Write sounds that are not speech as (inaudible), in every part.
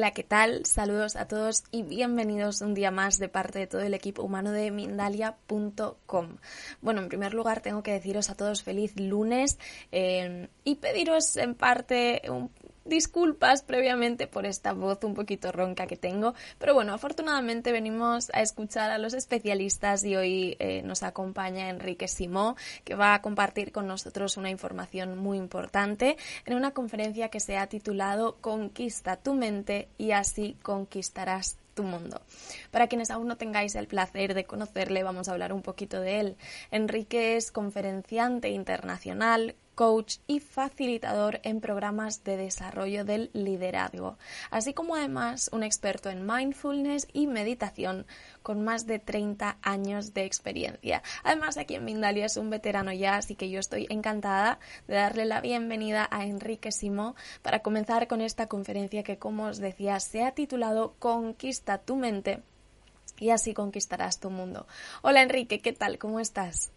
Hola, ¿qué tal? Saludos a todos y bienvenidos un día más de parte de todo el equipo humano de Mindalia.com. Bueno, en primer lugar tengo que deciros a todos feliz lunes eh, y pediros en parte un disculpas previamente por esta voz un poquito ronca que tengo, pero bueno, afortunadamente venimos a escuchar a los especialistas y hoy eh, nos acompaña Enrique Simó, que va a compartir con nosotros una información muy importante en una conferencia que se ha titulado Conquista tu mente y así conquistarás tu mundo. Para quienes aún no tengáis el placer de conocerle, vamos a hablar un poquito de él. Enrique es conferenciante internacional, coach y facilitador en programas de desarrollo del liderazgo, así como además un experto en mindfulness y meditación con más de 30 años de experiencia. Además, aquí en Mindalia es un veterano ya, así que yo estoy encantada de darle la bienvenida a Enrique Simó para comenzar con esta conferencia que, como os decía, se ha titulado Conquista tu mente y así conquistarás tu mundo. Hola Enrique, ¿qué tal? ¿Cómo estás?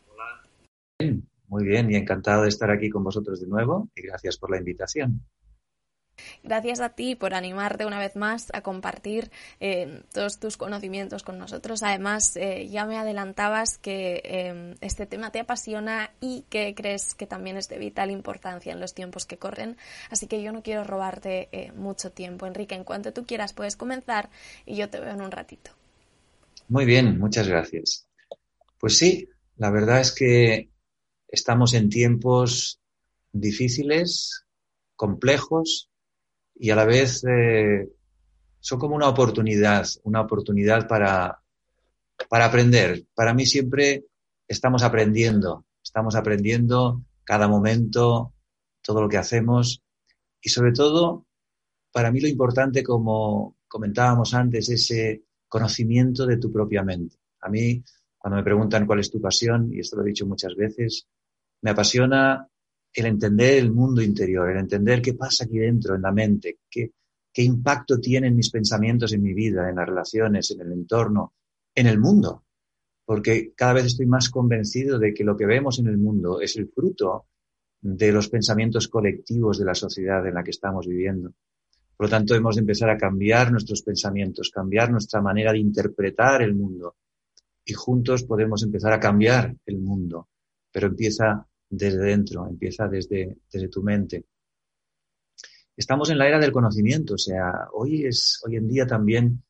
Hola. Muy bien y encantado de estar aquí con vosotros de nuevo y gracias por la invitación. Gracias a ti por animarte una vez más a compartir eh, todos tus conocimientos con nosotros. Además, eh, ya me adelantabas que eh, este tema te apasiona y que crees que también es de vital importancia en los tiempos que corren. Así que yo no quiero robarte mucho tiempo. Enrique, en cuanto tú quieras puedes comenzar y yo te veo en un ratito. Muy bien, muchas gracias. Pues sí, la verdad es que Estamos en tiempos difíciles, complejos y a la vez eh, son como una oportunidad, una oportunidad para, para aprender. Para mí siempre estamos aprendiendo, estamos aprendiendo cada momento, todo lo que hacemos y sobre todo, para mí lo importante, como comentábamos antes, ese conocimiento de tu propia mente. A mí, cuando me preguntan cuál es tu pasión, y esto lo he dicho muchas veces, me apasiona el entender el mundo interior, el entender qué pasa aquí dentro, en la mente, qué, qué impacto tienen mis pensamientos en mi vida, en las relaciones, en el entorno, en el mundo. Porque cada vez estoy más convencido de que lo que vemos en el mundo es el fruto de los pensamientos colectivos de la sociedad en la que estamos viviendo. Por lo tanto, hemos de empezar a cambiar nuestros pensamientos, cambiar nuestra manera de interpretar el mundo. Y juntos podemos empezar a cambiar el mundo. Pero empieza desde dentro, empieza desde, desde tu mente. Estamos en la era del conocimiento, o sea, hoy, es, hoy en día también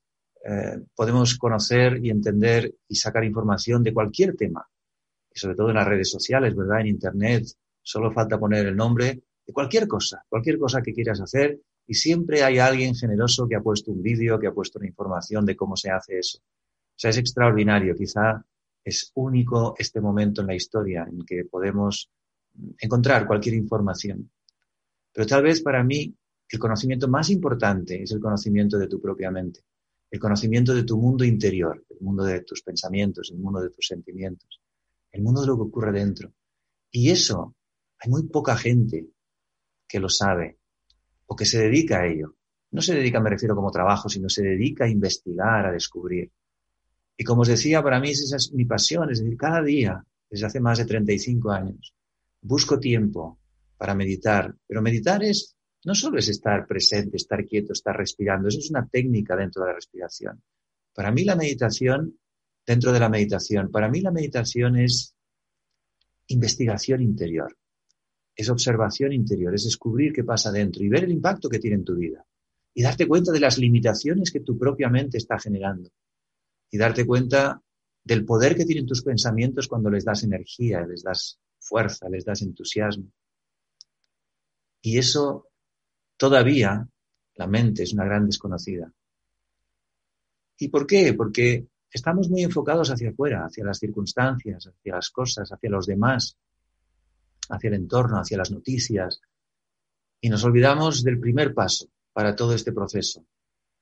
eh, podemos conocer y entender y sacar información de cualquier tema, y sobre todo en las redes sociales, ¿verdad? En Internet, solo falta poner el nombre de cualquier cosa, cualquier cosa que quieras hacer, y siempre hay alguien generoso que ha puesto un vídeo, que ha puesto una información de cómo se hace eso. O sea, es extraordinario. Quizá es único este momento en la historia en que podemos encontrar cualquier información. Pero tal vez para mí el conocimiento más importante es el conocimiento de tu propia mente, el conocimiento de tu mundo interior, el mundo de tus pensamientos, el mundo de tus sentimientos, el mundo de lo que ocurre dentro. Y eso hay muy poca gente que lo sabe o que se dedica a ello. No se dedica, me refiero como trabajo, sino se dedica a investigar, a descubrir. Y como os decía, para mí esa es mi pasión, es decir, cada día, desde hace más de 35 años, busco tiempo para meditar, pero meditar es, no solo es estar presente, estar quieto, estar respirando, eso es una técnica dentro de la respiración. Para mí la meditación, dentro de la meditación, para mí la meditación es investigación interior, es observación interior, es descubrir qué pasa dentro y ver el impacto que tiene en tu vida. Y darte cuenta de las limitaciones que tu propia mente está generando y darte cuenta del poder que tienen tus pensamientos cuando les das energía, les das fuerza, les das entusiasmo. Y eso todavía la mente es una gran desconocida. ¿Y por qué? Porque estamos muy enfocados hacia afuera, hacia las circunstancias, hacia las cosas, hacia los demás, hacia el entorno, hacia las noticias. Y nos olvidamos del primer paso para todo este proceso.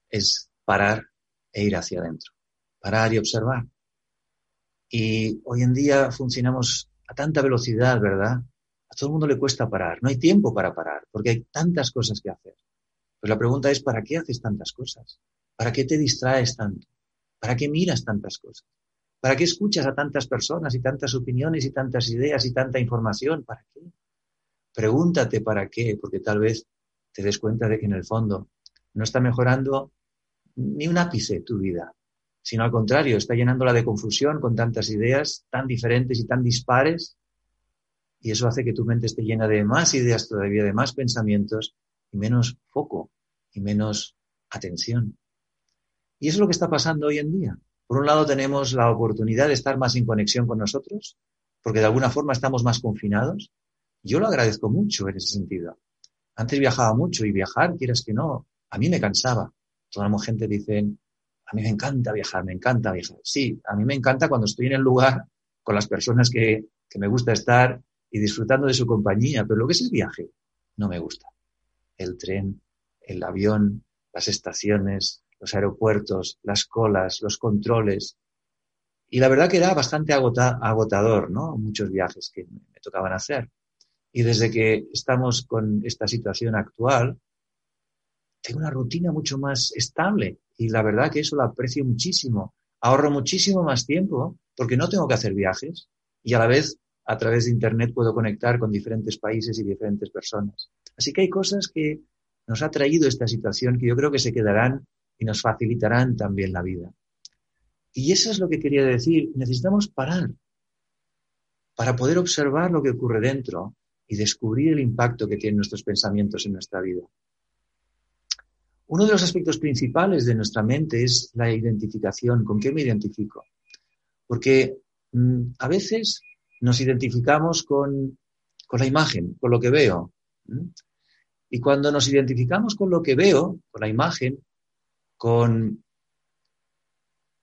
Es parar e ir hacia adentro parar y observar. Y hoy en día funcionamos a tanta velocidad, ¿verdad? A todo el mundo le cuesta parar. No hay tiempo para parar, porque hay tantas cosas que hacer. Pues la pregunta es, ¿para qué haces tantas cosas? ¿Para qué te distraes tanto? ¿Para qué miras tantas cosas? ¿Para qué escuchas a tantas personas y tantas opiniones y tantas ideas y tanta información? ¿Para qué? Pregúntate para qué, porque tal vez te des cuenta de que en el fondo no está mejorando ni un ápice tu vida, sino al contrario, está llenándola de confusión con tantas ideas tan diferentes y tan dispares, y eso hace que tu mente esté llena de más ideas todavía, de más pensamientos y menos foco y menos atención. Y eso es lo que está pasando hoy en día. Por un lado tenemos la oportunidad de estar más en conexión con nosotros, porque de alguna forma estamos más confinados. Yo lo agradezco mucho en ese sentido. Antes viajaba mucho y viajar, quieras que no, a mí me cansaba. Toda la gente dice, a mí me encanta viajar, me encanta viajar. Sí, a mí me encanta cuando estoy en el lugar con las personas que, que me gusta estar y disfrutando de su compañía, pero lo que es el viaje no me gusta. El tren, el avión, las estaciones, los aeropuertos, las colas, los controles. Y la verdad que era bastante agotador, ¿no? Muchos viajes que me tocaban hacer. Y desde que estamos con esta situación actual, tengo una rutina mucho más estable y la verdad que eso lo aprecio muchísimo. Ahorro muchísimo más tiempo porque no tengo que hacer viajes y a la vez a través de Internet puedo conectar con diferentes países y diferentes personas. Así que hay cosas que nos ha traído esta situación que yo creo que se quedarán y nos facilitarán también la vida. Y eso es lo que quería decir. Necesitamos parar para poder observar lo que ocurre dentro y descubrir el impacto que tienen nuestros pensamientos en nuestra vida. Uno de los aspectos principales de nuestra mente es la identificación. ¿Con qué me identifico? Porque mm, a veces nos identificamos con, con, la imagen, con lo que veo. Y cuando nos identificamos con lo que veo, con la imagen, con,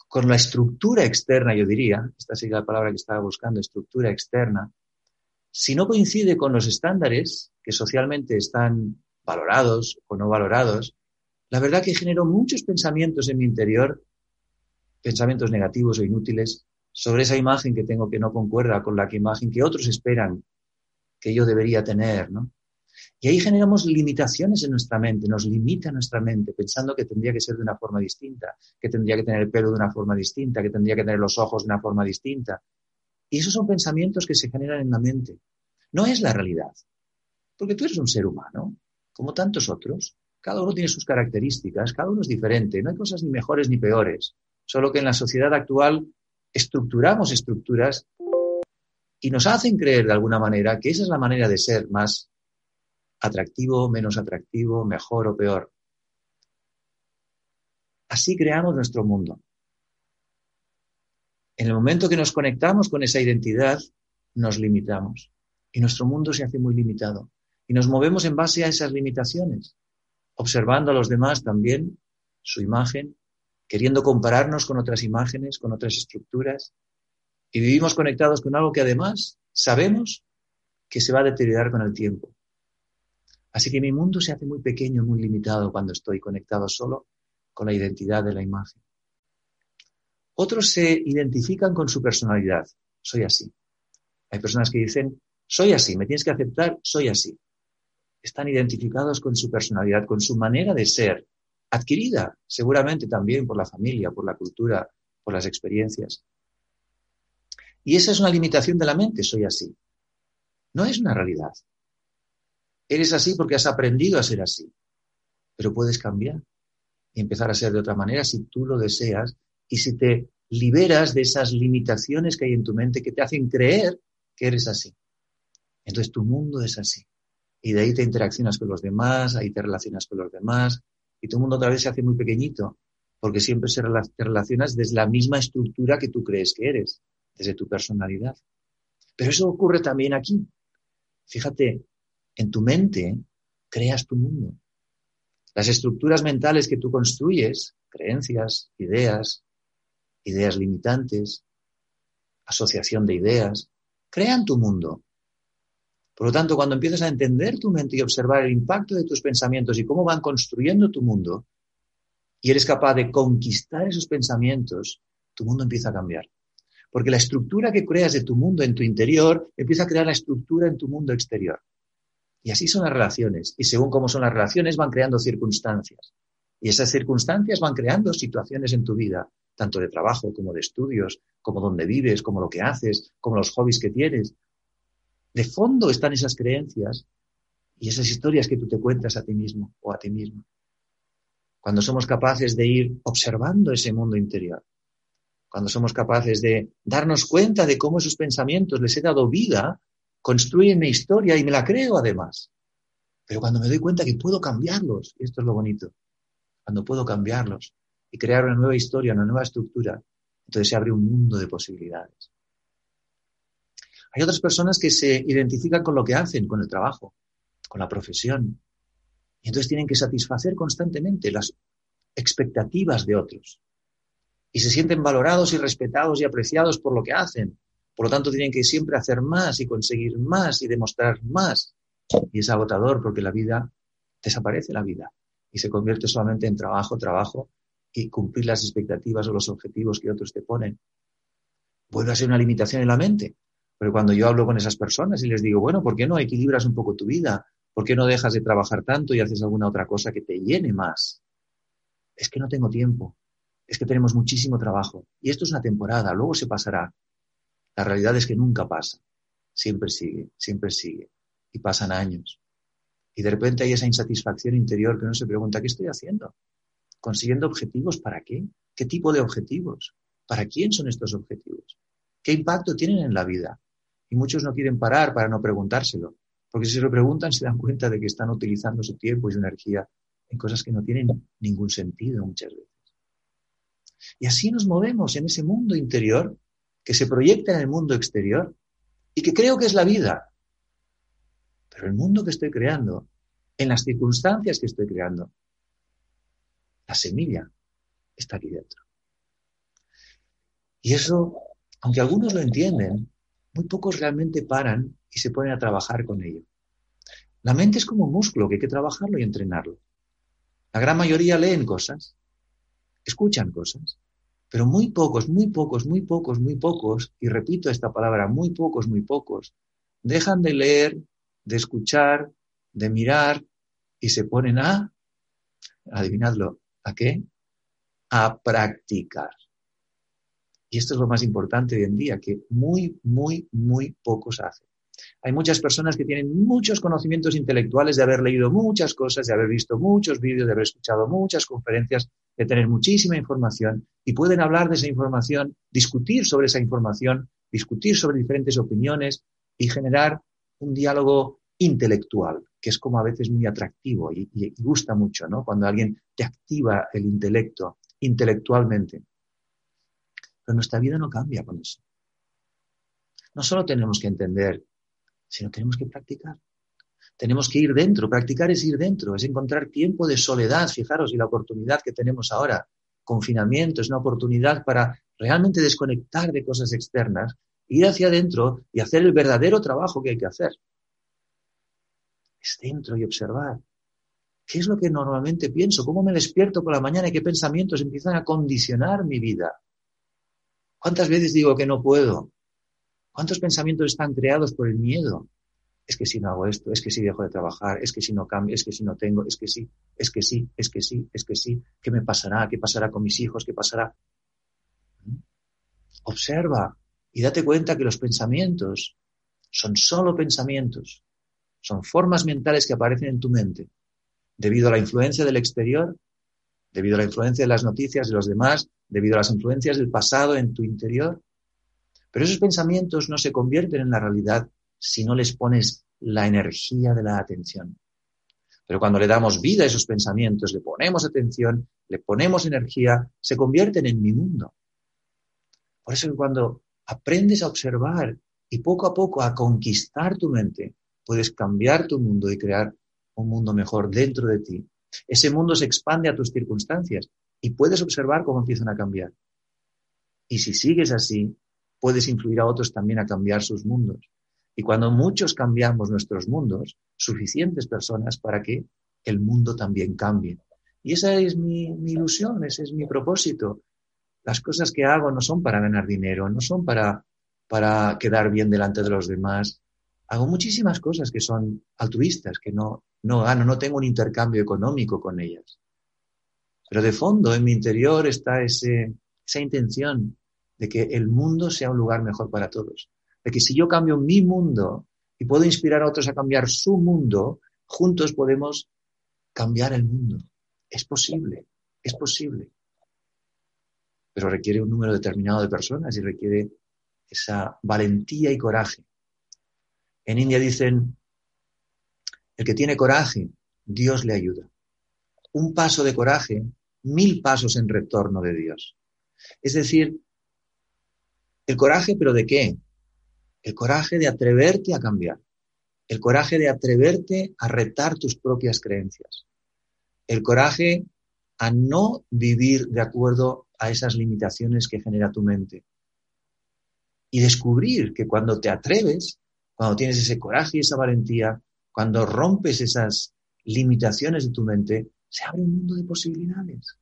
con la estructura externa, yo diría, esta sería la palabra que estaba buscando, estructura externa, si no coincide con los estándares que socialmente están valorados o no valorados, la verdad que genero muchos pensamientos en mi interior, pensamientos negativos o inútiles, sobre esa imagen que tengo que no concuerda con la imagen que otros esperan que yo debería tener, ¿no? Y ahí generamos limitaciones en nuestra mente, nos limita nuestra mente pensando que tendría que ser de una forma distinta, que tendría que tener el pelo de una forma distinta, que tendría que tener los ojos de una forma distinta. Y esos son pensamientos que se generan en la mente. No es la realidad. Porque tú eres un ser humano, como tantos otros. Cada uno tiene sus características, cada uno es diferente. No hay cosas ni mejores ni peores. Solo que en la sociedad actual estructuramos estructuras y nos hacen creer de alguna manera que esa es la manera de ser más atractivo, menos atractivo, mejor o peor. Así creamos nuestro mundo. En el momento que nos conectamos con esa identidad, nos limitamos y nuestro mundo se hace muy limitado. Y nos movemos en base a esas limitaciones, observando a los demás también su imagen, queriendo compararnos con otras imágenes, con otras estructuras, y vivimos conectados con algo que además sabemos que se va a deteriorar con el tiempo. Así que mi mundo se hace muy pequeño, muy limitado cuando estoy conectado solo con la identidad de la imagen. Otros se identifican con su personalidad. Soy así. Hay personas que dicen, soy así, me tienes que aceptar, soy así. Están identificados con su personalidad, con su manera de ser, adquirida seguramente también por la familia, por la cultura, por las experiencias. Y esa es una limitación de la mente, soy así. No es una realidad. Eres así porque has aprendido a ser así, pero puedes cambiar y empezar a ser de otra manera si tú lo deseas y si te liberas de esas limitaciones que hay en tu mente que te hacen creer que eres así. Entonces tu mundo es así. Y de ahí te interaccionas con los demás, ahí te relacionas con los demás, y tu mundo otra vez se hace muy pequeñito, porque siempre te relacionas desde la misma estructura que tú crees que eres, desde tu personalidad. Pero eso ocurre también aquí. Fíjate, en tu mente creas tu mundo. Las estructuras mentales que tú construyes, creencias, ideas, ideas limitantes, asociación de ideas, crean tu mundo. Por lo tanto, cuando empiezas a entender tu mente y observar el impacto de tus pensamientos y cómo van construyendo tu mundo, y eres capaz de conquistar esos pensamientos, tu mundo empieza a cambiar. Porque la estructura que creas de tu mundo en tu interior empieza a crear la estructura en tu mundo exterior. Y así son las relaciones. Y según cómo son las relaciones, van creando circunstancias. Y esas circunstancias van creando situaciones en tu vida, tanto de trabajo como de estudios, como donde vives, como lo que haces, como los hobbies que tienes. De fondo están esas creencias y esas historias que tú te cuentas a ti mismo o a ti misma. cuando somos capaces de ir observando ese mundo interior, cuando somos capaces de darnos cuenta de cómo esos pensamientos les he dado vida, construyen mi historia y me la creo además. Pero cuando me doy cuenta que puedo cambiarlos, y esto es lo bonito, cuando puedo cambiarlos y crear una nueva historia, una nueva estructura, entonces se abre un mundo de posibilidades. Hay otras personas que se identifican con lo que hacen, con el trabajo, con la profesión, y entonces tienen que satisfacer constantemente las expectativas de otros. Y se sienten valorados y respetados y apreciados por lo que hacen. Por lo tanto, tienen que siempre hacer más y conseguir más y demostrar más. Y es agotador porque la vida, desaparece la vida y se convierte solamente en trabajo, trabajo y cumplir las expectativas o los objetivos que otros te ponen. Vuelve a ser una limitación en la mente. Pero cuando yo hablo con esas personas y les digo, bueno, ¿por qué no equilibras un poco tu vida? ¿Por qué no dejas de trabajar tanto y haces alguna otra cosa que te llene más? Es que no tengo tiempo. Es que tenemos muchísimo trabajo. Y esto es una temporada, luego se pasará. La realidad es que nunca pasa. Siempre sigue, siempre sigue. Y pasan años. Y de repente hay esa insatisfacción interior que uno se pregunta, ¿qué estoy haciendo? ¿Consiguiendo objetivos para qué? ¿Qué tipo de objetivos? ¿Para quién son estos objetivos? ¿Qué impacto tienen en la vida? Y muchos no quieren parar para no preguntárselo. Porque si se lo preguntan, se dan cuenta de que están utilizando su tiempo y su energía en cosas que no tienen ningún sentido muchas veces. Y así nos movemos en ese mundo interior que se proyecta en el mundo exterior y que creo que es la vida. Pero el mundo que estoy creando, en las circunstancias que estoy creando, la semilla está aquí dentro. Y eso, aunque algunos lo entienden, muy pocos realmente paran y se ponen a trabajar con ello. La mente es como un músculo que hay que trabajarlo y entrenarlo. La gran mayoría leen cosas, escuchan cosas, pero muy pocos, muy pocos, muy pocos, muy pocos, y repito esta palabra, muy pocos, muy pocos, dejan de leer, de escuchar, de mirar y se ponen a, adivinadlo, ¿a qué? A practicar. Y esto es lo más importante hoy en día, que muy, muy, muy pocos hacen. Hay muchas personas que tienen muchos conocimientos intelectuales de haber leído muchas cosas, de haber visto muchos vídeos, de haber escuchado muchas conferencias, de tener muchísima información y pueden hablar de esa información, discutir sobre esa información, discutir sobre diferentes opiniones y generar un diálogo intelectual, que es como a veces muy atractivo y, y gusta mucho, ¿no? Cuando alguien te activa el intelecto intelectualmente. Pero nuestra vida no cambia con eso. No solo tenemos que entender, sino tenemos que practicar. Tenemos que ir dentro. Practicar es ir dentro, es encontrar tiempo de soledad. Fijaros, y la oportunidad que tenemos ahora, confinamiento, es una oportunidad para realmente desconectar de cosas externas, ir hacia adentro y hacer el verdadero trabajo que hay que hacer. Es dentro y observar. ¿Qué es lo que normalmente pienso? ¿Cómo me despierto por la mañana y qué pensamientos empiezan a condicionar mi vida? ¿Cuántas veces digo que no puedo? ¿Cuántos pensamientos están creados por el miedo? Es que si no hago esto, es que si dejo de trabajar, es que si no cambio, es que si no tengo, es que sí, es que sí, es que sí, es que sí. ¿Qué me pasará? ¿Qué pasará con mis hijos? ¿Qué pasará? Observa y date cuenta que los pensamientos son solo pensamientos, son formas mentales que aparecen en tu mente debido a la influencia del exterior, debido a la influencia de las noticias de los demás, debido a las influencias del pasado en tu interior. Pero esos pensamientos no se convierten en la realidad si no les pones la energía de la atención. Pero cuando le damos vida a esos pensamientos, le ponemos atención, le ponemos energía, se convierten en mi mundo. Por eso cuando aprendes a observar y poco a poco a conquistar tu mente, puedes cambiar tu mundo y crear un mundo mejor dentro de ti. Ese mundo se expande a tus circunstancias y puedes observar cómo empiezan a cambiar. Y si sigues así, puedes influir a otros también a cambiar sus mundos. Y cuando muchos cambiamos nuestros mundos, suficientes personas para que el mundo también cambie. Y esa es mi, ilusión, ese es mi propósito. Las cosas que hago no son para ganar dinero, no son para, para quedar bien delante de los demás. Hago muchísimas cosas que son altruistas, que no, no gano, no tengo un intercambio económico con ellas. Pero de fondo, en mi interior, está esa intención de que el mundo sea un lugar mejor para todos. De que si yo cambio mi mundo y puedo inspirar a otros a cambiar su mundo, juntos podemos cambiar el mundo. Es posible, es posible. Pero requiere un número determinado de personas y requiere esa valentía y coraje. En India dicen, el que tiene coraje, Dios le ayuda. Un paso de coraje, mil pasos en retorno de Dios. Es decir, el coraje, pero ¿de qué? El coraje de atreverte a cambiar. El coraje de atreverte a retar tus propias creencias. El coraje a no vivir de acuerdo a esas limitaciones que genera tu mente. Y descubrir que cuando te atreves, cuando tienes ese coraje y esa valentía, cuando rompes esas limitaciones de tu mente, se abre un mundo de posibilidades.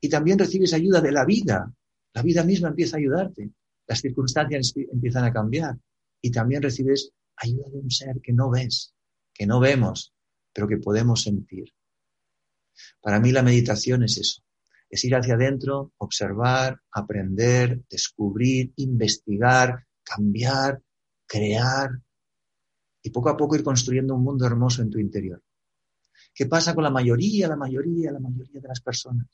Y también recibes ayuda de la vida. La vida misma empieza a ayudarte. Las circunstancias empiezan a cambiar. Y también recibes ayuda de un ser que no ves, que no vemos, pero que podemos sentir. Para mí la meditación es eso. Es ir hacia adentro, observar, aprender, descubrir, investigar, cambiar, crear y poco a poco ir construyendo un mundo hermoso en tu interior. ¿Qué pasa con la mayoría, la mayoría, la mayoría de las personas?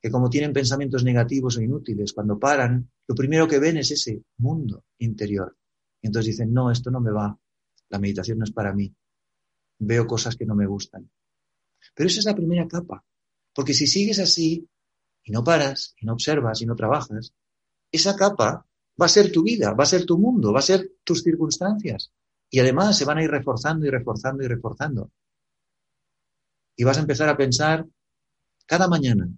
Que como tienen pensamientos negativos o inútiles, cuando paran, lo primero que ven es ese mundo interior. Y entonces dicen, no, esto no me va, la meditación no es para mí, veo cosas que no me gustan. Pero esa es la primera capa, porque si sigues así y no paras, y no observas, y no trabajas, esa capa va a ser tu vida, va a ser tu mundo, va a ser tus circunstancias. Y además se van a ir reforzando y reforzando y reforzando. Y vas a empezar a pensar cada mañana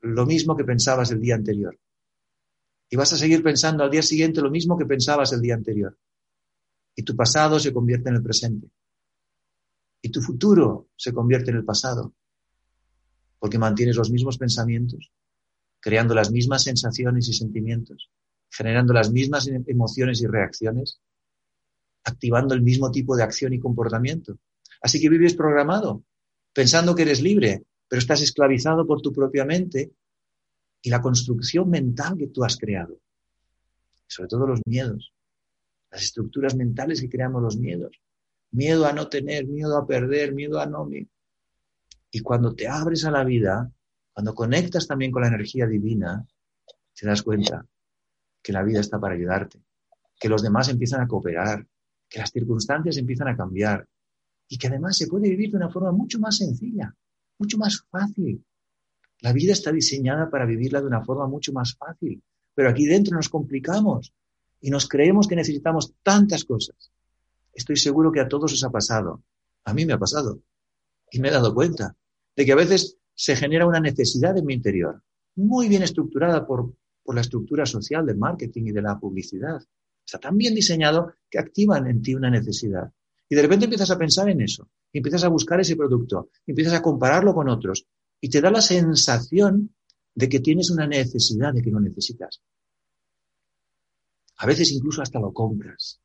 lo mismo que pensabas el día anterior. Y vas a seguir pensando al día siguiente lo mismo que pensabas el día anterior. Y tu pasado se convierte en el presente. Y tu futuro se convierte en el pasado. Porque mantienes los mismos pensamientos, creando las mismas sensaciones y sentimientos, generando las mismas emociones y reacciones activando el mismo tipo de acción y comportamiento. Así que vives programado, pensando que eres libre, pero estás esclavizado por tu propia mente y la construcción mental que tú has creado. Sobre todo los miedos, las estructuras mentales que creamos los miedos. Miedo a no tener, miedo a perder, miedo a no... Y cuando te abres a la vida, cuando conectas también con la energía divina, te das cuenta que la vida está para ayudarte, que los demás empiezan a cooperar, que las circunstancias empiezan a cambiar y que además se puede vivir de una forma mucho más sencilla, mucho más fácil. La vida está diseñada para vivirla de una forma mucho más fácil, pero aquí dentro nos complicamos y nos creemos que necesitamos tantas cosas. Estoy seguro que a todos os ha pasado. A mí me ha pasado. Y me he dado cuenta de que a veces se genera una necesidad en mi interior, muy bien estructurada por, por la estructura social del marketing y de la publicidad. Está tan bien diseñado que activan en ti una necesidad. Y de repente empiezas a pensar en eso, empiezas a buscar ese producto, empiezas a compararlo con otros, y te da la sensación de que tienes una necesidad de que no necesitas. A veces incluso hasta lo compras.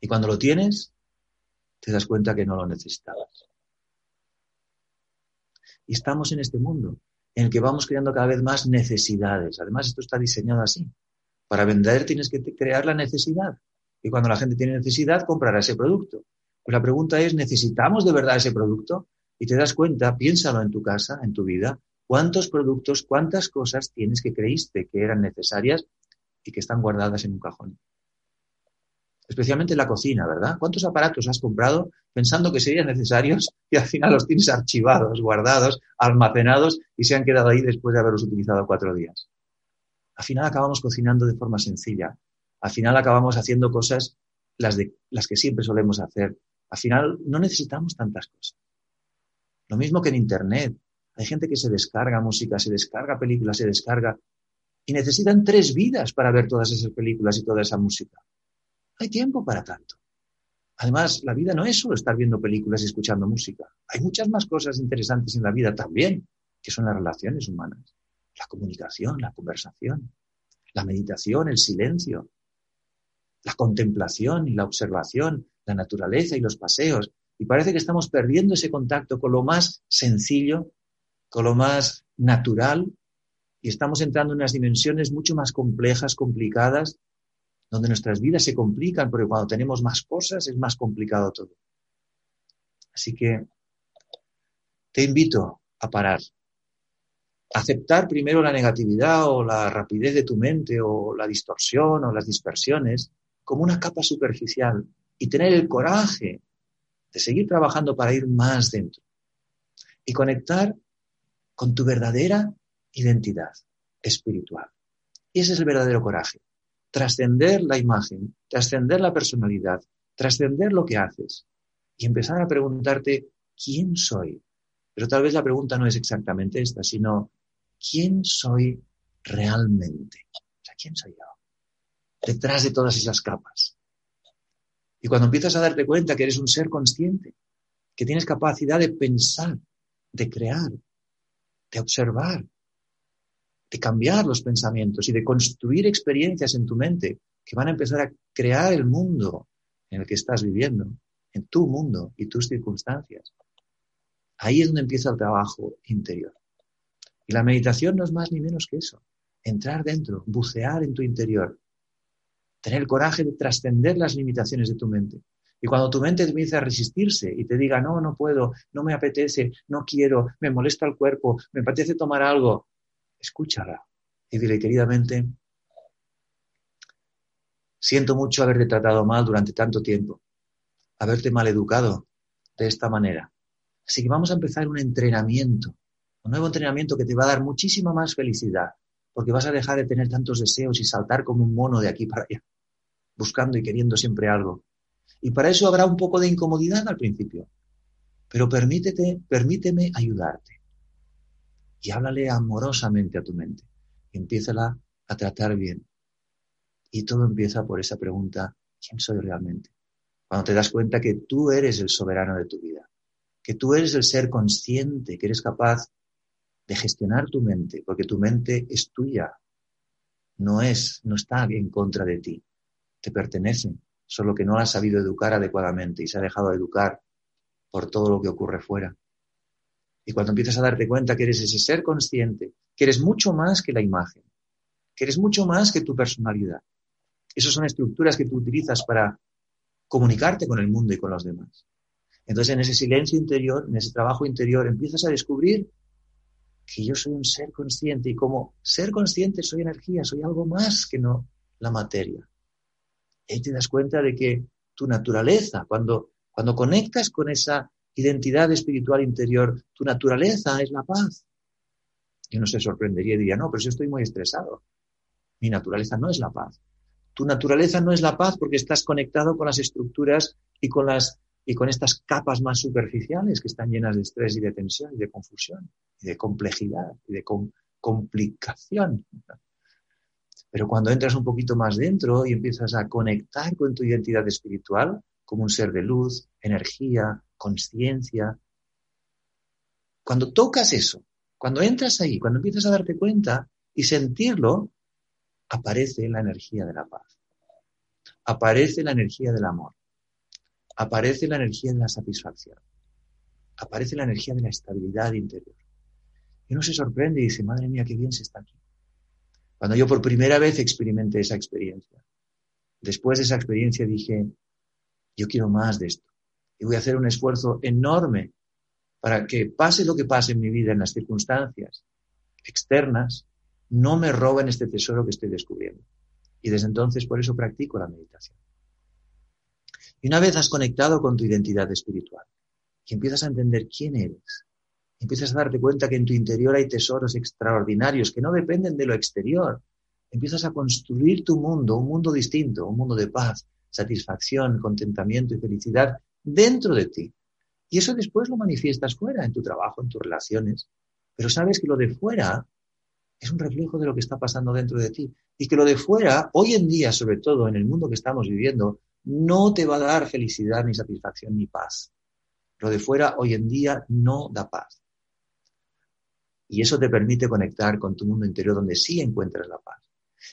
Y cuando lo tienes, te das cuenta que no lo necesitabas. Y estamos en este mundo en el que vamos creando cada vez más necesidades. Además, esto está diseñado así. Para vender tienes que crear la necesidad. Y cuando la gente tiene necesidad, comprará ese producto. Pues la pregunta es, ¿necesitamos de verdad ese producto? Y te das cuenta, piénsalo en tu casa, en tu vida, cuántos productos, cuántas cosas tienes que creíste que eran necesarias y que están guardadas en un cajón. Especialmente en la cocina, ¿verdad? ¿Cuántos aparatos has comprado pensando que serían necesarios (laughs) y al final los tienes archivados, guardados, almacenados y se han quedado ahí después de haberlos utilizado cuatro días? al final acabamos cocinando de forma sencilla. Al final acabamos haciendo cosas las, de, las que siempre solemos hacer. Al final no necesitamos tantas cosas. Lo mismo que en Internet. Hay gente que se descarga música, se descarga películas, se descarga y necesitan tres vidas para ver todas esas películas y toda esa música. Hay tiempo para tanto. Además, la vida no es solo estar viendo películas y escuchando música. Hay muchas más cosas interesantes en la vida también, que son las relaciones humanas la comunicación, la conversación, la meditación, el silencio, la contemplación y la observación, la naturaleza y los paseos. Y parece que estamos perdiendo ese contacto con lo más sencillo, con lo más natural, y estamos entrando en unas dimensiones mucho más complejas, complicadas, donde nuestras vidas se complican, porque cuando tenemos más cosas es más complicado todo. Así que te invito a parar. Aceptar primero la negatividad o la rapidez de tu mente o la distorsión o las dispersiones como una capa superficial y tener el coraje de seguir trabajando para ir más dentro y conectar con tu verdadera identidad espiritual. Y ese es el verdadero coraje. Trascender la imagen, trascender la personalidad, trascender lo que haces y empezar a preguntarte, ¿quién soy? Pero tal vez la pregunta no es exactamente esta, sino, ¿quién soy realmente? O sea, ¿quién soy yo? Detrás de todas esas capas. Y cuando empiezas a darte cuenta que eres un ser consciente, que tienes capacidad de pensar, de crear, de observar, de cambiar los pensamientos y de construir experiencias en tu mente que van a empezar a crear el mundo en el que estás viviendo, en tu mundo y tus circunstancias. Ahí es donde empieza el trabajo interior. Y la meditación no es más ni menos que eso. Entrar dentro, bucear en tu interior, tener el coraje de trascender las limitaciones de tu mente. Y cuando tu mente empiece a resistirse y te diga, no, no puedo, no me apetece, no quiero, me molesta el cuerpo, me apetece tomar algo, escúchala y dile, queridamente, siento mucho haberte tratado mal durante tanto tiempo, haberte maleducado de esta manera. Así que vamos a empezar un entrenamiento, un nuevo entrenamiento que te va a dar muchísima más felicidad, porque vas a dejar de tener tantos deseos y saltar como un mono de aquí para allá, buscando y queriendo siempre algo. Y para eso habrá un poco de incomodidad al principio, pero permítete, permíteme ayudarte. Y háblale amorosamente a tu mente. Y empiézala a tratar bien. Y todo empieza por esa pregunta, ¿quién soy realmente? Cuando te das cuenta que tú eres el soberano de tu vida, que tú eres el ser consciente, que eres capaz de gestionar tu mente, porque tu mente es tuya, no es, no está en contra de ti, te pertenece, solo que no has sabido educar adecuadamente y se ha dejado de educar por todo lo que ocurre fuera. Y cuando empiezas a darte cuenta que eres ese ser consciente, que eres mucho más que la imagen, que eres mucho más que tu personalidad. Esas son estructuras que tú utilizas para comunicarte con el mundo y con los demás. Entonces, en ese silencio interior, en ese trabajo interior, empiezas a descubrir que yo soy un ser consciente y como ser consciente soy energía, soy algo más que no la materia. Ahí te das cuenta de que tu naturaleza, cuando, cuando conectas con esa identidad espiritual interior, tu naturaleza es la paz. Y uno se sorprendería y diría, no, pero yo estoy muy estresado. Mi naturaleza no es la paz. Tu naturaleza no es la paz porque estás conectado con las estructuras y con las y con estas capas más superficiales que están llenas de estrés y de tensión y de confusión y de complejidad y de complicación. Pero cuando entras un poquito más dentro y empiezas a conectar con tu identidad espiritual como un ser de luz, energía, conciencia, cuando tocas eso, cuando entras ahí, cuando empiezas a darte cuenta y sentirlo, aparece la energía de la paz, aparece la energía del amor aparece la energía de la satisfacción, aparece la energía de la estabilidad interior. Y uno se sorprende y dice, madre mía, qué bien se está aquí. Cuando yo por primera vez experimenté esa experiencia, después de esa experiencia dije, yo quiero más de esto. Y voy a hacer un esfuerzo enorme para que pase lo que pase en mi vida, en las circunstancias externas, no me roben este tesoro que estoy descubriendo. Y desde entonces por eso practico la meditación. Y una vez has conectado con tu identidad espiritual y empiezas a entender quién eres, empiezas a darte cuenta que en tu interior hay tesoros extraordinarios que no dependen de lo exterior, empiezas a construir tu mundo, un mundo distinto, un mundo de paz, satisfacción, contentamiento y felicidad dentro de ti. Y eso después lo manifiestas fuera, en tu trabajo, en tus relaciones. Pero sabes que lo de fuera es un reflejo de lo que está pasando dentro de ti. Y que lo de fuera, hoy en día, sobre todo en el mundo que estamos viviendo, no te va a dar felicidad, ni satisfacción, ni paz. Lo de fuera hoy en día no da paz. Y eso te permite conectar con tu mundo interior donde sí encuentras la paz.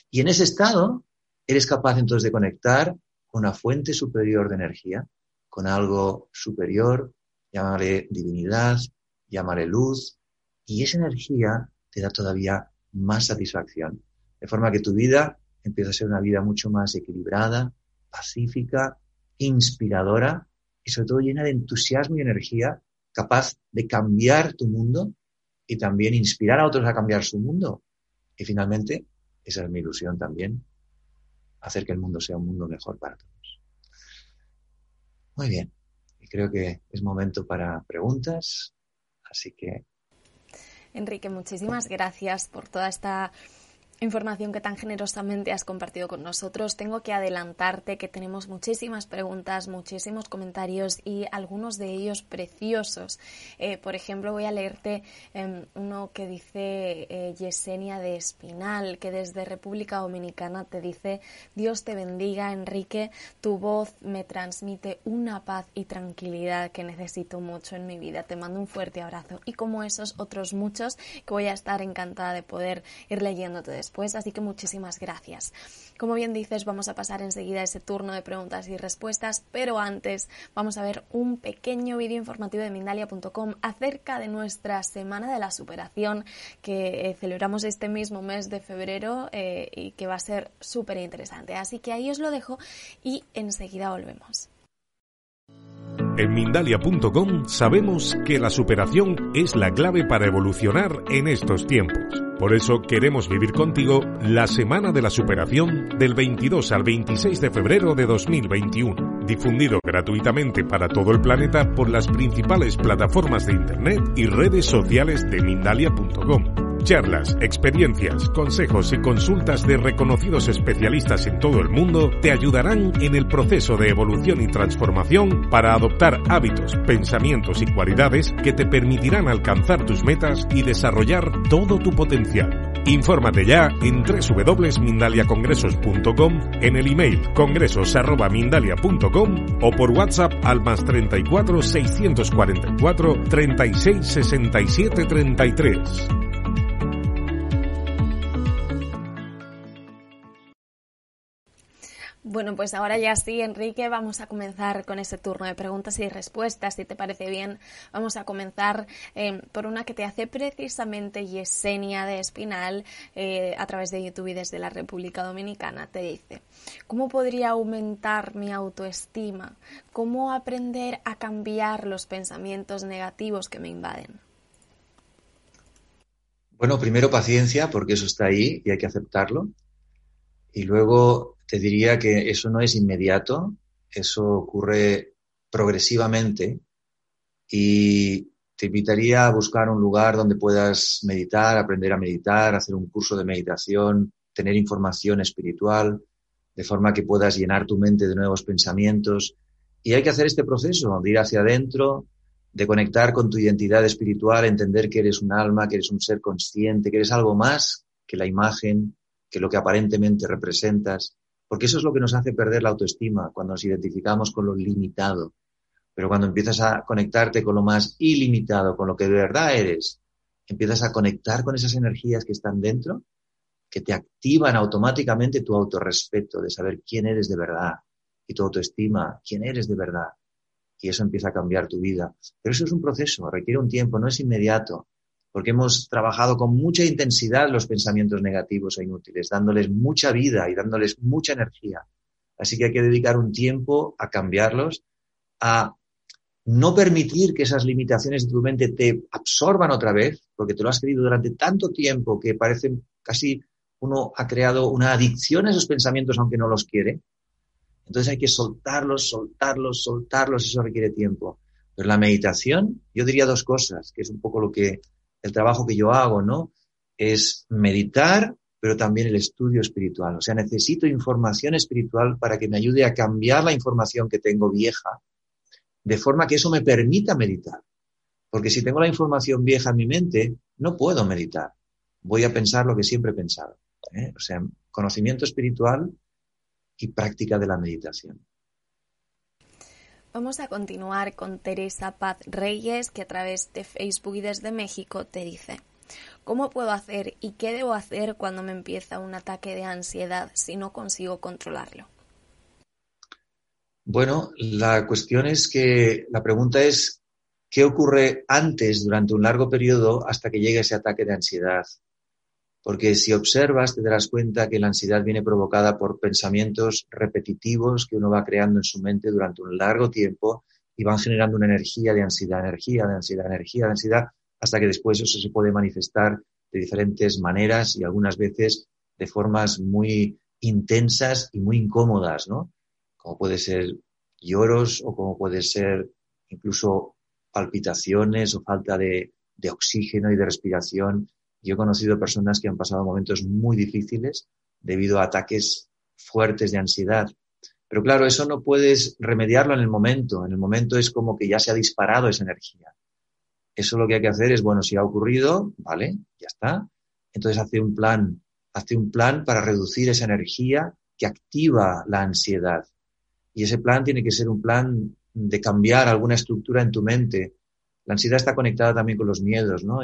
Y en ese estado eres capaz entonces de conectar con una fuente superior de energía, con algo superior, llámale divinidad, llámale luz, y esa energía te da todavía más satisfacción. De forma que tu vida empieza a ser una vida mucho más equilibrada, pacífica, inspiradora y sobre todo llena de entusiasmo y energía capaz de cambiar tu mundo y también inspirar a otros a cambiar su mundo. Y finalmente, esa es mi ilusión también, hacer que el mundo sea un mundo mejor para todos. Muy bien, y creo que es momento para preguntas, así que... Enrique, muchísimas gracias por toda esta información que tan generosamente has compartido con nosotros. Tengo que adelantarte que tenemos muchísimas preguntas, muchísimos comentarios y algunos de ellos preciosos. Eh, por ejemplo, voy a leerte em, uno que dice eh, Yesenia de Espinal, que desde República Dominicana te dice, Dios te bendiga, Enrique, tu voz me transmite una paz y tranquilidad que necesito mucho en mi vida. Te mando un fuerte abrazo y como esos otros muchos que voy a estar encantada de poder ir leyéndote después pues así que muchísimas gracias. Como bien dices, vamos a pasar enseguida a ese turno de preguntas y respuestas, pero antes vamos a ver un pequeño vídeo informativo de Mindalia.com acerca de nuestra Semana de la Superación que eh, celebramos este mismo mes de febrero eh, y que va a ser súper interesante. Así que ahí os lo dejo y enseguida volvemos. En Mindalia.com sabemos que la superación es la clave para evolucionar en estos tiempos. Por eso queremos vivir contigo la Semana de la Superación del 22 al 26 de febrero de 2021, difundido gratuitamente para todo el planeta por las principales plataformas de Internet y redes sociales de Mindalia.com. Charlas, experiencias, consejos y consultas de reconocidos especialistas en todo el mundo te ayudarán en el proceso de evolución y transformación para adoptar hábitos, pensamientos y cualidades que te permitirán alcanzar tus metas y desarrollar todo tu potencial. Infórmate ya en www.mindaliacongresos.com, en el email congresos.mindalia.com o por WhatsApp al más 34 644 36 67 33. Bueno, pues ahora ya sí, Enrique, vamos a comenzar con ese turno de preguntas y respuestas. Si te parece bien, vamos a comenzar eh, por una que te hace precisamente Yesenia de Espinal eh, a través de YouTube y desde la República Dominicana. Te dice, ¿cómo podría aumentar mi autoestima? ¿Cómo aprender a cambiar los pensamientos negativos que me invaden? Bueno, primero paciencia, porque eso está ahí y hay que aceptarlo. Y luego te diría que eso no es inmediato, eso ocurre progresivamente y te invitaría a buscar un lugar donde puedas meditar, aprender a meditar, hacer un curso de meditación, tener información espiritual, de forma que puedas llenar tu mente de nuevos pensamientos. Y hay que hacer este proceso, de ir hacia adentro, de conectar con tu identidad espiritual, entender que eres un alma, que eres un ser consciente, que eres algo más que la imagen, que lo que aparentemente representas, porque eso es lo que nos hace perder la autoestima cuando nos identificamos con lo limitado. Pero cuando empiezas a conectarte con lo más ilimitado, con lo que de verdad eres, empiezas a conectar con esas energías que están dentro, que te activan automáticamente tu autorrespeto de saber quién eres de verdad y tu autoestima, quién eres de verdad. Y eso empieza a cambiar tu vida. Pero eso es un proceso, requiere un tiempo, no es inmediato porque hemos trabajado con mucha intensidad los pensamientos negativos e inútiles, dándoles mucha vida y dándoles mucha energía. Así que hay que dedicar un tiempo a cambiarlos, a no permitir que esas limitaciones de tu mente te absorban otra vez, porque te lo has querido durante tanto tiempo que parece casi uno ha creado una adicción a esos pensamientos aunque no los quiere. Entonces hay que soltarlos, soltarlos, soltarlos, eso requiere tiempo. Pero la meditación, yo diría dos cosas, que es un poco lo que el trabajo que yo hago, ¿no? Es meditar, pero también el estudio espiritual. O sea, necesito información espiritual para que me ayude a cambiar la información que tengo vieja, de forma que eso me permita meditar. Porque si tengo la información vieja en mi mente, no puedo meditar. Voy a pensar lo que siempre he pensado. ¿eh? O sea, conocimiento espiritual y práctica de la meditación. Vamos a continuar con Teresa Paz Reyes, que a través de Facebook y desde México te dice, ¿cómo puedo hacer y qué debo hacer cuando me empieza un ataque de ansiedad si no consigo controlarlo? Bueno, la cuestión es que la pregunta es, ¿qué ocurre antes durante un largo periodo hasta que llegue ese ataque de ansiedad? Porque si observas, te darás cuenta que la ansiedad viene provocada por pensamientos repetitivos que uno va creando en su mente durante un largo tiempo y van generando una energía de ansiedad, energía, de ansiedad, energía, de ansiedad, hasta que después eso se puede manifestar de diferentes maneras y algunas veces de formas muy intensas y muy incómodas, ¿no? Como puede ser lloros o como puede ser incluso palpitaciones o falta de, de oxígeno y de respiración. Yo he conocido personas que han pasado momentos muy difíciles debido a ataques fuertes de ansiedad. Pero claro, eso no puedes remediarlo en el momento. En el momento es como que ya se ha disparado esa energía. Eso lo que hay que hacer es, bueno, si ha ocurrido, vale, ya está. Entonces hace un plan, hace un plan para reducir esa energía que activa la ansiedad. Y ese plan tiene que ser un plan de cambiar alguna estructura en tu mente. La ansiedad está conectada también con los miedos, ¿no?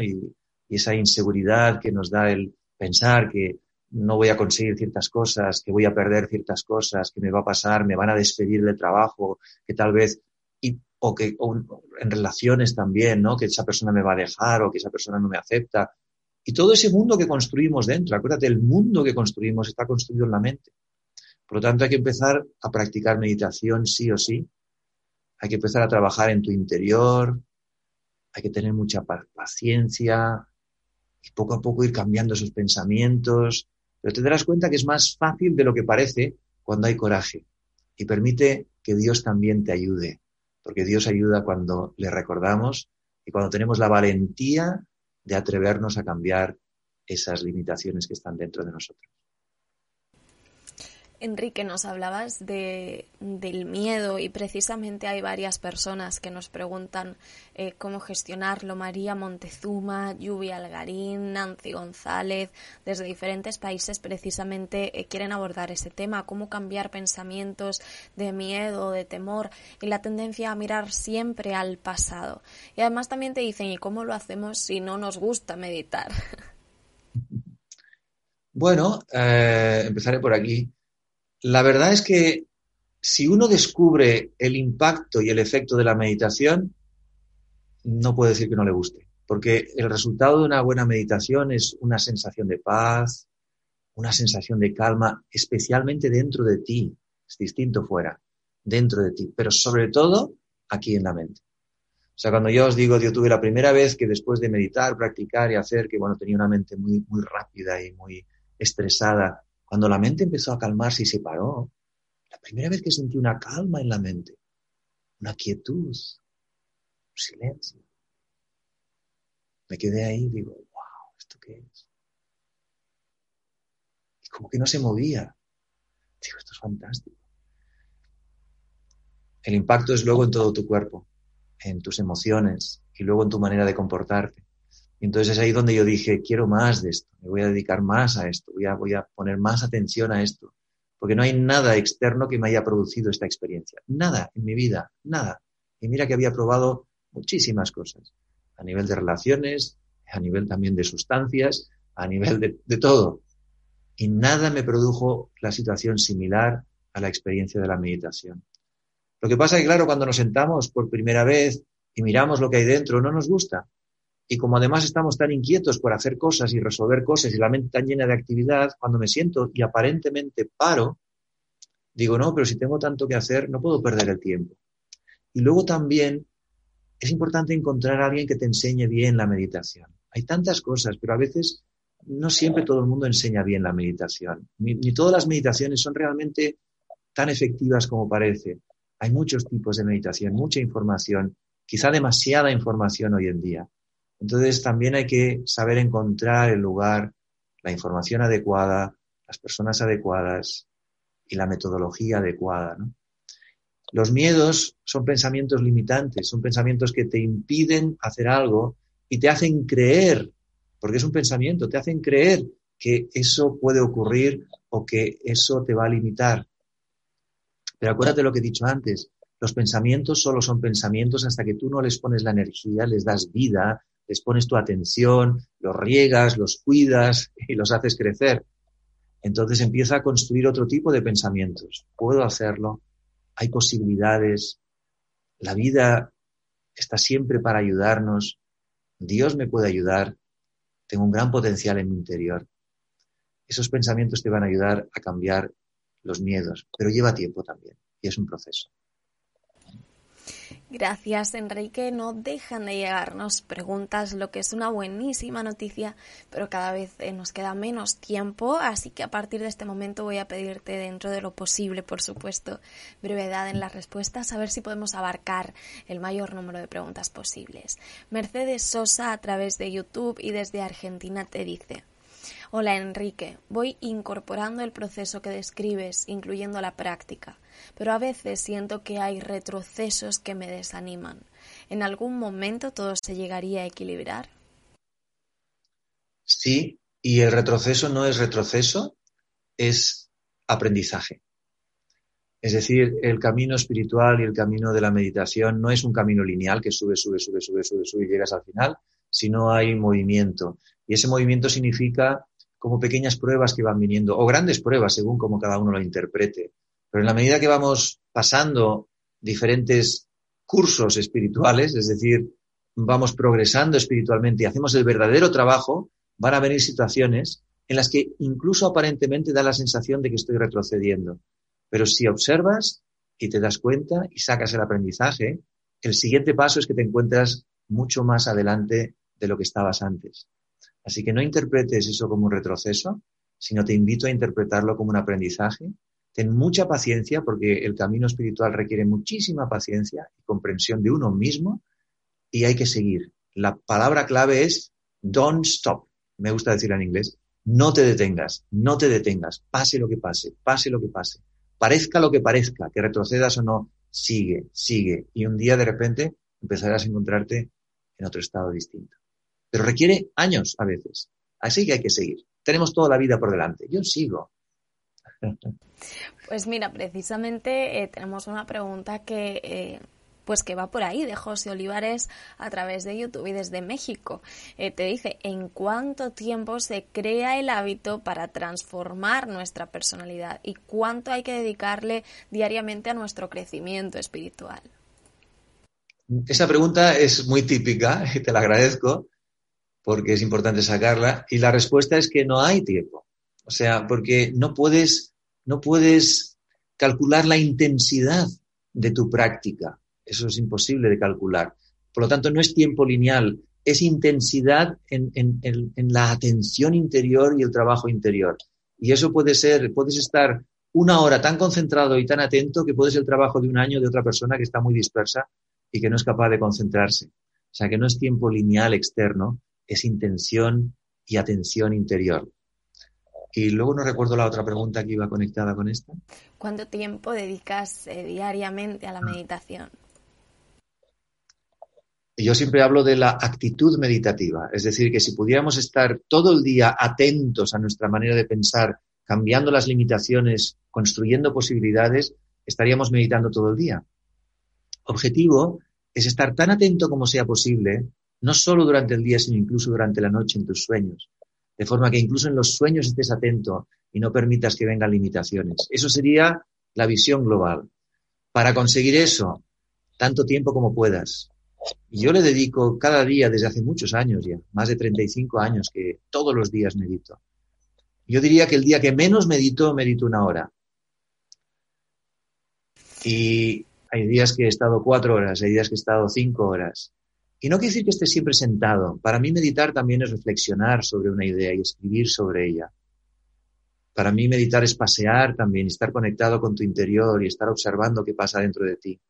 Y esa inseguridad que nos da el pensar que no voy a conseguir ciertas cosas, que voy a perder ciertas cosas, que me va a pasar, me van a despedir del trabajo, que tal vez, y, o que en relaciones también, ¿no? Que esa persona me va a dejar o que esa persona no me acepta. Y todo ese mundo que construimos dentro, acuérdate, el mundo que construimos está construido en la mente. Por lo tanto, hay que empezar a practicar meditación sí o sí. Hay que empezar a trabajar en tu interior. Hay que tener mucha paciencia poco a poco ir cambiando esos pensamientos, pero te darás cuenta que es más fácil de lo que parece cuando hay coraje. Y permite que Dios también te ayude, porque Dios ayuda cuando le recordamos y cuando tenemos la valentía de atrevernos a cambiar esas limitaciones que están dentro de nosotros. Enrique, nos hablabas de, del miedo y precisamente hay varias personas que nos preguntan eh, cómo gestionarlo. María Montezuma, Lluvia Algarín, Nancy González, desde diferentes países precisamente eh, quieren abordar ese tema, cómo cambiar pensamientos de miedo, de temor y la tendencia a mirar siempre al pasado. Y además también te dicen, ¿y cómo lo hacemos si no nos gusta meditar? Bueno, eh, empezaré por aquí. La verdad es que si uno descubre el impacto y el efecto de la meditación, no puede decir que no le guste, porque el resultado de una buena meditación es una sensación de paz, una sensación de calma, especialmente dentro de ti, es distinto fuera, dentro de ti, pero sobre todo aquí en la mente. O sea, cuando yo os digo, yo tuve la primera vez que después de meditar, practicar y hacer, que bueno, tenía una mente muy, muy rápida y muy estresada, cuando la mente empezó a calmarse y se paró, la primera vez que sentí una calma en la mente, una quietud, un silencio. Me quedé ahí y digo, wow, ¿esto qué es? Y como que no se movía. Digo, esto es fantástico. El impacto es luego en todo tu cuerpo, en tus emociones y luego en tu manera de comportarte. Entonces es ahí donde yo dije, quiero más de esto, me voy a dedicar más a esto, voy a, voy a poner más atención a esto, porque no hay nada externo que me haya producido esta experiencia. Nada en mi vida, nada. Y mira que había probado muchísimas cosas, a nivel de relaciones, a nivel también de sustancias, a nivel de, de todo. Y nada me produjo la situación similar a la experiencia de la meditación. Lo que pasa es que, claro, cuando nos sentamos por primera vez y miramos lo que hay dentro, no nos gusta. Y como además estamos tan inquietos por hacer cosas y resolver cosas y la mente tan llena de actividad, cuando me siento y aparentemente paro, digo, no, pero si tengo tanto que hacer, no puedo perder el tiempo. Y luego también es importante encontrar a alguien que te enseñe bien la meditación. Hay tantas cosas, pero a veces no siempre todo el mundo enseña bien la meditación. Ni, ni todas las meditaciones son realmente tan efectivas como parece. Hay muchos tipos de meditación, mucha información, quizá demasiada información hoy en día. Entonces también hay que saber encontrar el lugar, la información adecuada, las personas adecuadas y la metodología adecuada. Los miedos son pensamientos limitantes, son pensamientos que te impiden hacer algo y te hacen creer, porque es un pensamiento, te hacen creer que eso puede ocurrir o que eso te va a limitar. Pero acuérdate lo que he dicho antes, los pensamientos solo son pensamientos hasta que tú no les pones la energía, les das vida, les pones tu atención, los riegas, los cuidas (laughs) y los haces crecer. Entonces empieza a construir otro tipo de pensamientos. Puedo hacerlo, hay posibilidades, la vida está siempre para ayudarnos, Dios me puede ayudar, tengo un gran potencial en mi interior. Esos pensamientos te van a ayudar a cambiar los miedos, pero lleva tiempo también y es un proceso. Gracias, Enrique. No dejan de llegarnos preguntas, lo que es una buenísima noticia, pero cada vez eh, nos queda menos tiempo, así que a partir de este momento voy a pedirte, dentro de lo posible, por supuesto, brevedad en las respuestas, a ver si podemos abarcar el mayor número de preguntas posibles. Mercedes Sosa, a través de YouTube y desde Argentina, te dice. Hola Enrique, voy incorporando el proceso que describes, incluyendo la práctica pero a veces siento que hay retrocesos que me desaniman. ¿En algún momento todo se llegaría a equilibrar? Sí, y el retroceso no es retroceso, es aprendizaje. Es decir, el camino espiritual y el camino de la meditación no es un camino lineal que sube, sube, sube, sube, sube, sube y llegas al final, sino hay movimiento. Y ese movimiento significa como pequeñas pruebas que van viniendo, o grandes pruebas, según como cada uno lo interprete. Pero en la medida que vamos pasando diferentes cursos espirituales, es decir, vamos progresando espiritualmente y hacemos el verdadero trabajo, van a venir situaciones en las que incluso aparentemente da la sensación de que estoy retrocediendo. Pero si observas y te das cuenta y sacas el aprendizaje, el siguiente paso es que te encuentras mucho más adelante de lo que estabas antes. Así que no interpretes eso como un retroceso, sino te invito a interpretarlo como un aprendizaje Ten mucha paciencia porque el camino espiritual requiere muchísima paciencia y comprensión de uno mismo y hay que seguir. La palabra clave es don't stop. Me gusta decirlo en inglés. No te detengas, no te detengas. Pase lo que pase, pase lo que pase. Parezca lo que parezca, que retrocedas o no, sigue, sigue. Y un día de repente empezarás a encontrarte en otro estado distinto. Pero requiere años a veces. Así que hay que seguir. Tenemos toda la vida por delante. Yo sigo. Pues mira, precisamente eh, tenemos una pregunta que, eh, pues que va por ahí de José Olivares a través de YouTube y desde México. Eh, te dice, ¿en cuánto tiempo se crea el hábito para transformar nuestra personalidad y cuánto hay que dedicarle diariamente a nuestro crecimiento espiritual? Esa pregunta es muy típica y te la agradezco porque es importante sacarla y la respuesta es que no hay tiempo. O sea, porque no puedes, no puedes calcular la intensidad de tu práctica. Eso es imposible de calcular. Por lo tanto, no es tiempo lineal, es intensidad en, la atención interior y el trabajo interior. Y eso puede ser, puedes estar una hora tan concentrado y tan atento que puede ser el trabajo de un año de otra persona que está muy dispersa y que no es capaz de concentrarse. O sea, que no es tiempo lineal externo, es intención y atención interior. Y luego no recuerdo la otra pregunta que iba conectada con esta. ¿Cuánto tiempo dedicas eh, diariamente a la ah. meditación? Yo siempre hablo de la actitud meditativa, es decir, que si pudiéramos estar todo el día atentos a nuestra manera de pensar, cambiando las limitaciones, construyendo posibilidades, estaríamos meditando todo el día. Objetivo es estar tan atento como sea posible, no solo durante el día, sino incluso durante la noche en tus sueños de forma que incluso en los sueños estés atento y no permitas que vengan limitaciones. Eso sería la visión global. Para conseguir eso, tanto tiempo como puedas. yo le dedico cada día desde hace muchos años ya, más de 35 años que todos los días medito. Yo diría que el día que menos medito, medito una hora. Y hay días que he estado cuatro horas, hay días que he estado cinco horas. Y no quiere decir que esté siempre sentado. Para mí meditar también es reflexionar sobre una idea y escribir sobre ella. Para mí meditar es pasear también, estar conectado con tu interior y estar observando qué pasa dentro de ti.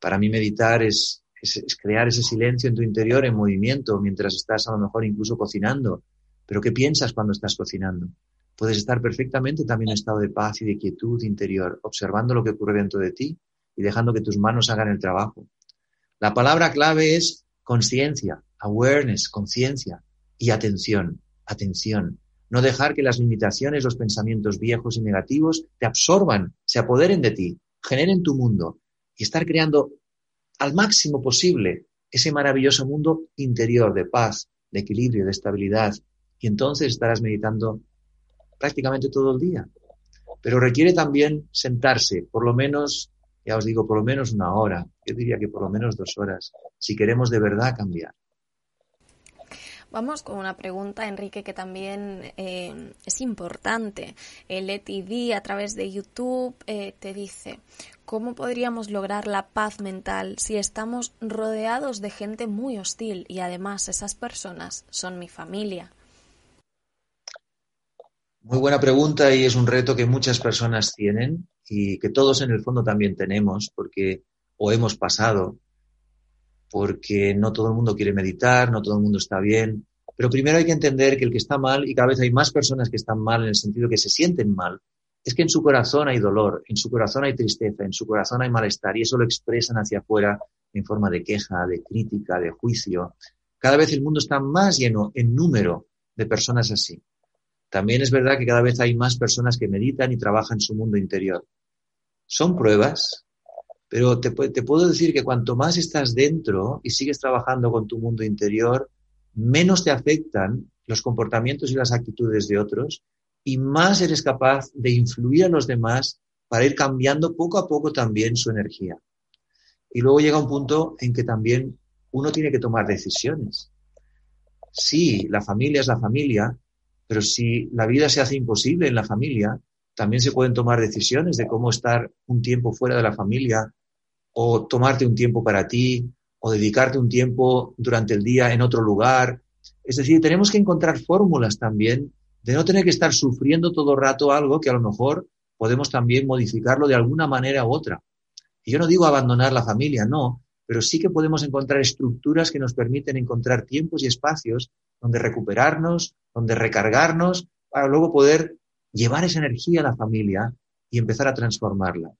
Para mí meditar es, es, crear ese silencio en tu interior en movimiento mientras estás a lo mejor incluso cocinando. Pero ¿qué piensas cuando estás cocinando? Puedes estar perfectamente también en estado de paz y de quietud interior, observando lo que ocurre dentro de ti y dejando que tus manos hagan el trabajo. La palabra clave es conciencia, awareness, conciencia y atención, atención. No dejar que las limitaciones, los pensamientos viejos y negativos te absorban, se apoderen de ti, generen tu mundo y estar creando al máximo posible ese maravilloso mundo interior de paz, de equilibrio, de estabilidad. Y entonces estarás meditando prácticamente todo el día. Pero requiere también sentarse, por lo menos ya os digo, por lo menos una hora, yo diría que por lo menos dos horas, si queremos de verdad cambiar. Vamos con una pregunta, Enrique, que también eh, es importante. El ETD a través de YouTube eh, te dice, ¿cómo podríamos lograr la paz mental si estamos rodeados de gente muy hostil y además esas personas son mi familia? Muy buena pregunta y es un reto que muchas personas tienen y que todos en el fondo también tenemos porque o hemos pasado porque no todo el mundo quiere meditar, no todo el mundo está bien. Pero primero hay que entender que el que está mal, y cada vez hay más personas que están mal en el sentido que se sienten mal, es que en su corazón hay dolor, en su corazón hay tristeza, en su corazón hay malestar, y eso lo expresan hacia afuera en forma de queja, de crítica, de juicio. Cada vez el mundo está más lleno en número de personas así. También es verdad que cada vez hay más personas que meditan y trabajan su mundo interior. Son pruebas, pero te, puedo decir que cuanto más estás dentro y sigues trabajando con tu mundo interior, menos te afectan los comportamientos y las actitudes de otros y más eres capaz de influir a los demás para ir cambiando poco a poco también su energía. Y luego llega un punto en que también uno tiene que tomar decisiones. Sí, la familia es la familia, pero si la vida se hace imposible en la familia, también se pueden tomar decisiones de cómo estar un tiempo fuera de la familia o tomarte un tiempo para ti, o dedicarte un tiempo durante el día en otro lugar. Es decir, tenemos que encontrar fórmulas también de no tener que estar sufriendo todo el rato algo que a lo mejor podemos también modificarlo de alguna manera u otra. Y yo no digo abandonar la familia, no, pero sí que podemos encontrar estructuras que nos permiten encontrar tiempos y espacios donde recuperarnos, donde recargarnos, para luego poder llevar esa energía a la familia y empezar a transformarla.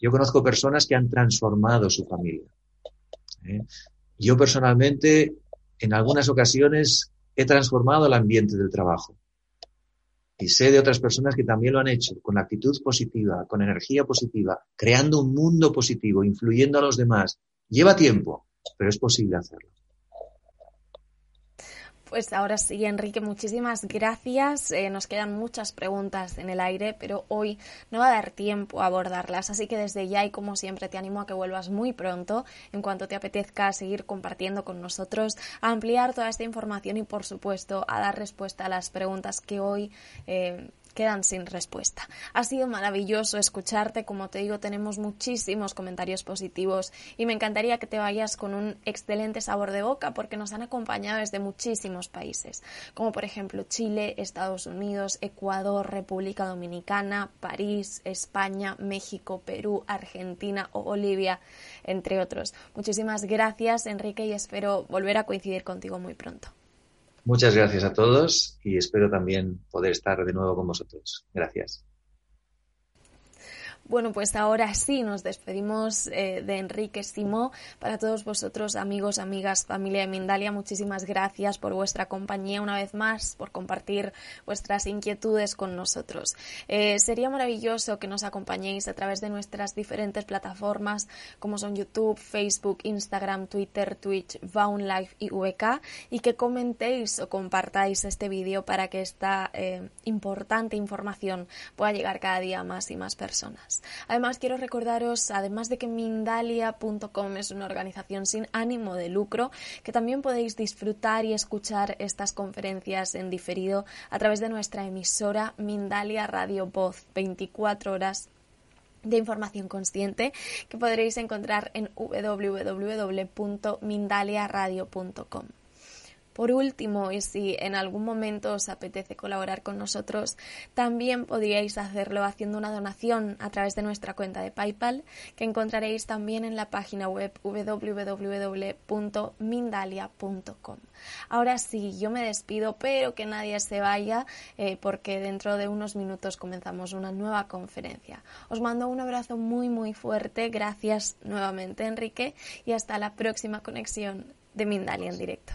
Yo conozco personas que han transformado su familia. ¿eh? Yo personalmente, en algunas ocasiones, he transformado el ambiente del trabajo. Y sé de otras personas que también lo han hecho, con actitud positiva, con energía positiva, creando un mundo positivo, influyendo a los demás. Lleva tiempo, pero es posible hacerlo. Pues ahora sí, Enrique, muchísimas gracias. Eh, nos quedan muchas preguntas en el aire, pero hoy no va a dar tiempo a abordarlas. Así que desde ya y como siempre te animo a que vuelvas muy pronto, en cuanto te apetezca seguir compartiendo con nosotros, a ampliar toda esta información y, por supuesto, a dar respuesta a las preguntas que hoy eh, quedan sin respuesta. Ha sido maravilloso escucharte, como te digo, tenemos muchísimos comentarios positivos y me encantaría que te vayas con un excelente sabor de boca porque nos han acompañado desde muchísimos países, como por ejemplo Chile, Estados Unidos, Ecuador, República Dominicana, París, España, México, Perú, Argentina o Bolivia, entre otros. Muchísimas gracias, Enrique, y espero volver a coincidir contigo muy pronto. Muchas gracias a todos y espero también poder estar de nuevo con vosotros. Gracias. Bueno, pues ahora sí nos despedimos eh, de Enrique Simó. Para todos vosotros, amigos, amigas, familia de Mindalia, muchísimas gracias por vuestra compañía una vez más, por compartir vuestras inquietudes con nosotros. Eh, sería maravilloso que nos acompañéis a través de nuestras diferentes plataformas como son YouTube, Facebook, Instagram, Twitter, Twitch, Vaun Live y VK y que comentéis o compartáis este vídeo para que esta eh, importante información pueda llegar cada día a más y más personas. Además, quiero recordaros, además de que Mindalia.com es una organización sin ánimo de lucro, que también podéis disfrutar y escuchar estas conferencias en diferido a través de nuestra emisora Mindalia Radio Voz, 24 horas de información consciente que podréis encontrar en www.mindaliaradio.com. Por último, y si en algún momento os apetece colaborar con nosotros, también podríais hacerlo haciendo una donación a través de nuestra cuenta de PayPal, que encontraréis también en la página web www.mindalia.com. Ahora sí, yo me despido, pero que nadie se vaya, eh, porque dentro de unos minutos comenzamos una nueva conferencia. Os mando un abrazo muy, muy fuerte. Gracias nuevamente, Enrique, y hasta la próxima conexión de Mindalia en directo.